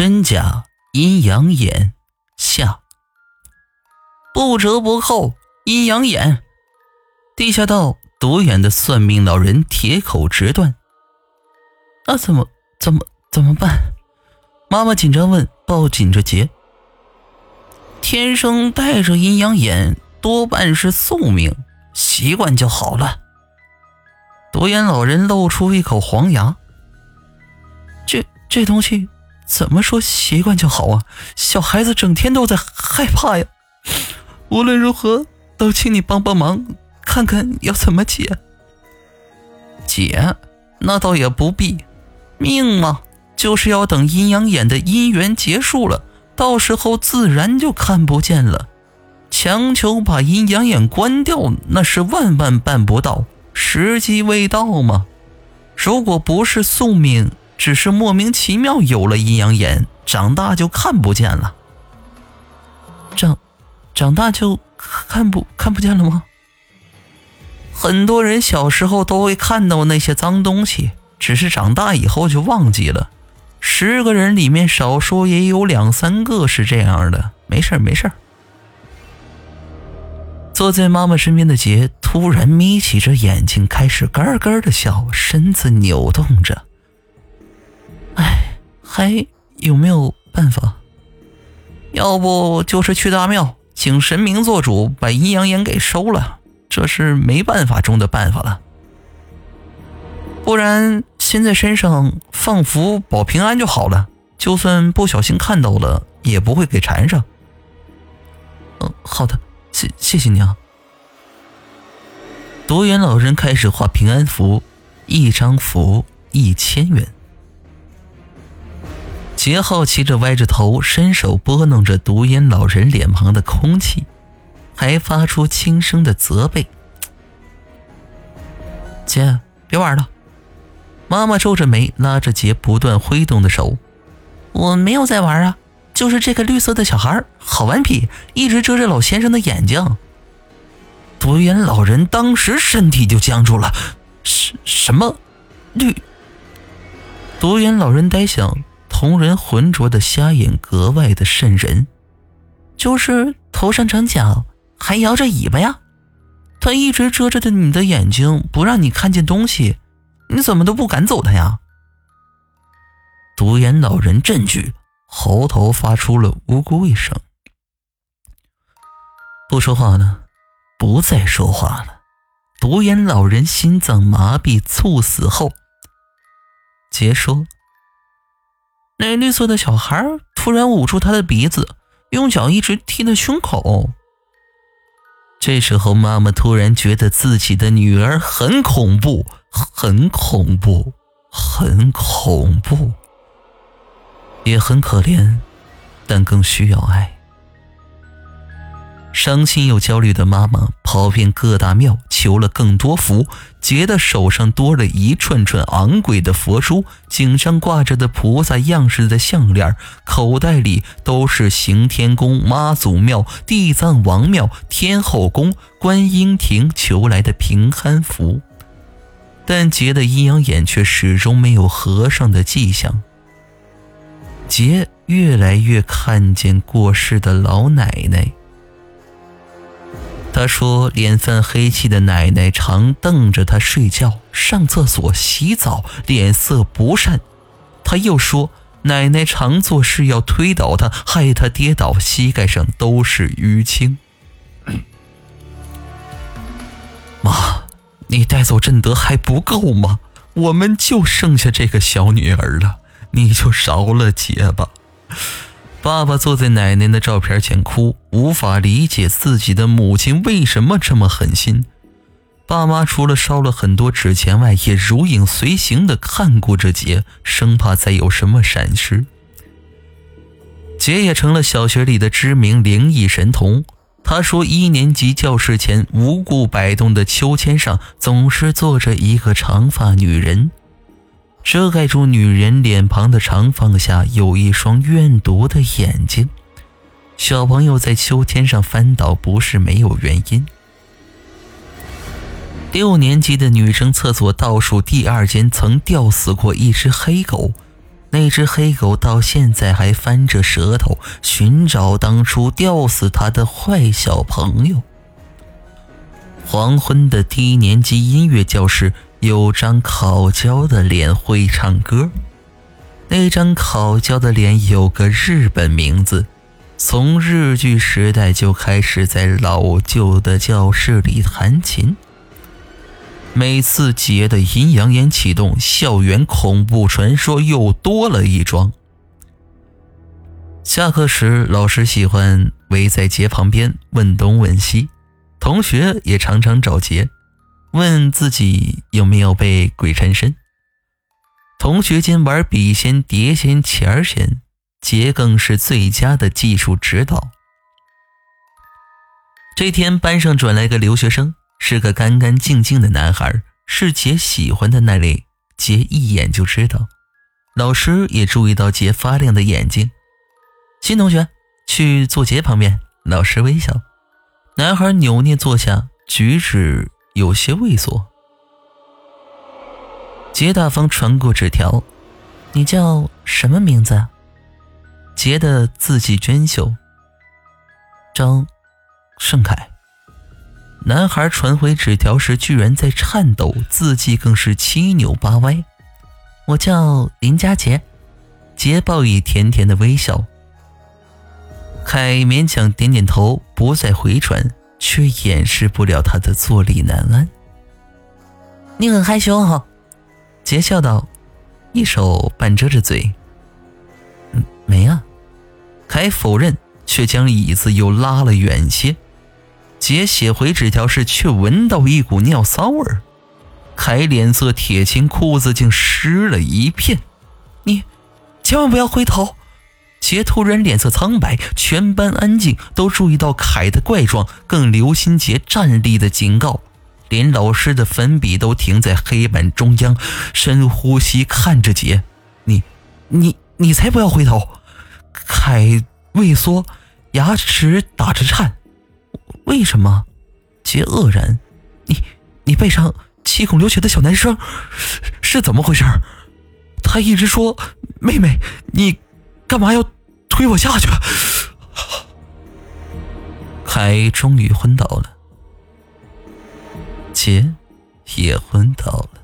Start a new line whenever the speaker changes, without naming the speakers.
真假阴阳眼下，不折不扣阴阳眼。地下道独眼的算命老人铁口直断。那怎么怎么怎么办？妈妈紧张问，抱紧着杰。天生带着阴阳眼，多半是宿命，习惯就好了。独眼老人露出一口黄牙。这这东西怎么说习惯就好啊？小孩子整天都在害怕呀。无论如何，都请你帮帮忙，看看要怎么解。解？那倒也不必。命嘛，就是要等阴阳眼的姻缘结束了，到时候自然就看不见了。强求把阴阳眼关掉，那是万万办不到，时机未到嘛。如果不是宿命，只是莫名其妙有了阴阳眼，长大就看不见了。长，长大就看不看不见了吗？很多人小时候都会看到那些脏东西。只是长大以后就忘记了，十个人里面少说也有两三个是这样的。没事没事坐在妈妈身边的杰突然眯起着眼睛，开始咯咯的笑，身子扭动着。还有没有办法？要不就是去大庙请神明做主，把阴阳眼给收了。这是没办法中的办法了。不然，先在身上放符保平安就好了。就算不小心看到了，也不会给缠上。嗯，好的，谢谢谢你啊。独眼老人开始画平安符，一张符一千元。杰好奇着歪着头，伸手拨弄着独眼老人脸庞的空气，还发出轻声的责备：“姐，别玩了。”妈妈皱着眉，拉着杰不断挥动的手：“我没有在玩啊，就是这个绿色的小孩好顽皮，一直遮着老先生的眼睛。”独眼老人当时身体就僵住了：“什什么绿？”独眼老人呆想，同人浑浊的瞎眼格外的渗人，就是头上长角，还摇着尾巴呀。他一直遮着的你的眼睛，不让你看见东西。你怎么都不敢走他呀？独眼老人震惧，喉头发出了呜咕一声，不说话了，不再说话了。独眼老人心脏麻痹猝死后，杰说：“那绿色的小孩突然捂住他的鼻子，用脚一直踢他胸口。”这时候，妈妈突然觉得自己的女儿很恐怖，很恐怖，很恐怖，也很可怜，但更需要爱。伤心又焦虑的妈妈跑遍各大庙，求了更多福。杰的手上多了一串串昂贵的佛珠，颈上挂着的菩萨样式的项链，口袋里都是行天宫、妈祖庙、地藏王庙、天后宫、观音亭求来的平安符。但杰的阴阳眼却始终没有合上的迹象。杰越来越看见过世的老奶奶。他说：“脸泛黑气的奶奶常瞪着他睡觉、上厕所、洗澡，脸色不善。”他又说：“奶奶常做事要推倒他，害他跌倒，膝盖上都是淤青。”妈，你带走振德还不够吗？我们就剩下这个小女儿了，你就饶了姐吧。爸爸坐在奶奶的照片前哭，无法理解自己的母亲为什么这么狠心。爸妈除了烧了很多纸钱外，也如影随形地看顾着杰，生怕再有什么闪失。杰也成了小学里的知名灵异神童。他说，一年级教室前无故摆动的秋千上，总是坐着一个长发女人。遮盖住女人脸庞的长发下有一双怨毒的眼睛。小朋友在秋千上翻倒不是没有原因。六年级的女生厕所倒数第二间曾吊死过一只黑狗，那只黑狗到现在还翻着舌头寻找当初吊死他的坏小朋友。黄昏的低年级音乐教室有张烤焦的脸会唱歌，那张烤焦的脸有个日本名字，从日剧时代就开始在老旧的教室里弹琴。每次杰的阴阳眼启动，校园恐怖传说又多了一桩。下课时，老师喜欢围在杰旁边问东问西，同学也常常找杰，问自己有没有被鬼缠身。同学间玩笔仙、碟仙、钱仙，节更是最佳的技术指导。这天，班上转来个留学生。是个干干净净的男孩，是杰喜欢的那类。杰一眼就知道，老师也注意到杰发亮的眼睛。新同学，去坐杰旁边。老师微笑。男孩扭捏坐下，举止有些猥琐。杰大方传过纸条：“你叫什么名字？”杰的字迹娟秀。张盛凯。男孩传回纸条时，居然在颤抖，字迹更是七扭八歪。我叫林佳杰，杰报以甜甜的微笑。凯勉强点点头，不再回传，却掩饰不了他的坐立难安。你很害羞哈？杰笑道，一手半遮着嘴。嗯，没啊。凯否认，却将椅子又拉了远些。杰写回纸条时，却闻到一股尿骚味儿。凯脸色铁青，裤子竟湿了一片。你千万不要回头！杰突然脸色苍白，全班安静，都注意到凯的怪状，更留心杰站立的警告。连老师的粉笔都停在黑板中央，深呼吸，看着杰：“你、你、你才不要回头！”凯畏缩，牙齿打着颤。为什么？杰愕然，你你背上七孔流血的小男生是怎么回事？他一直说妹妹，你干嘛要推我下去吧？凯终于昏倒了，杰也昏倒了。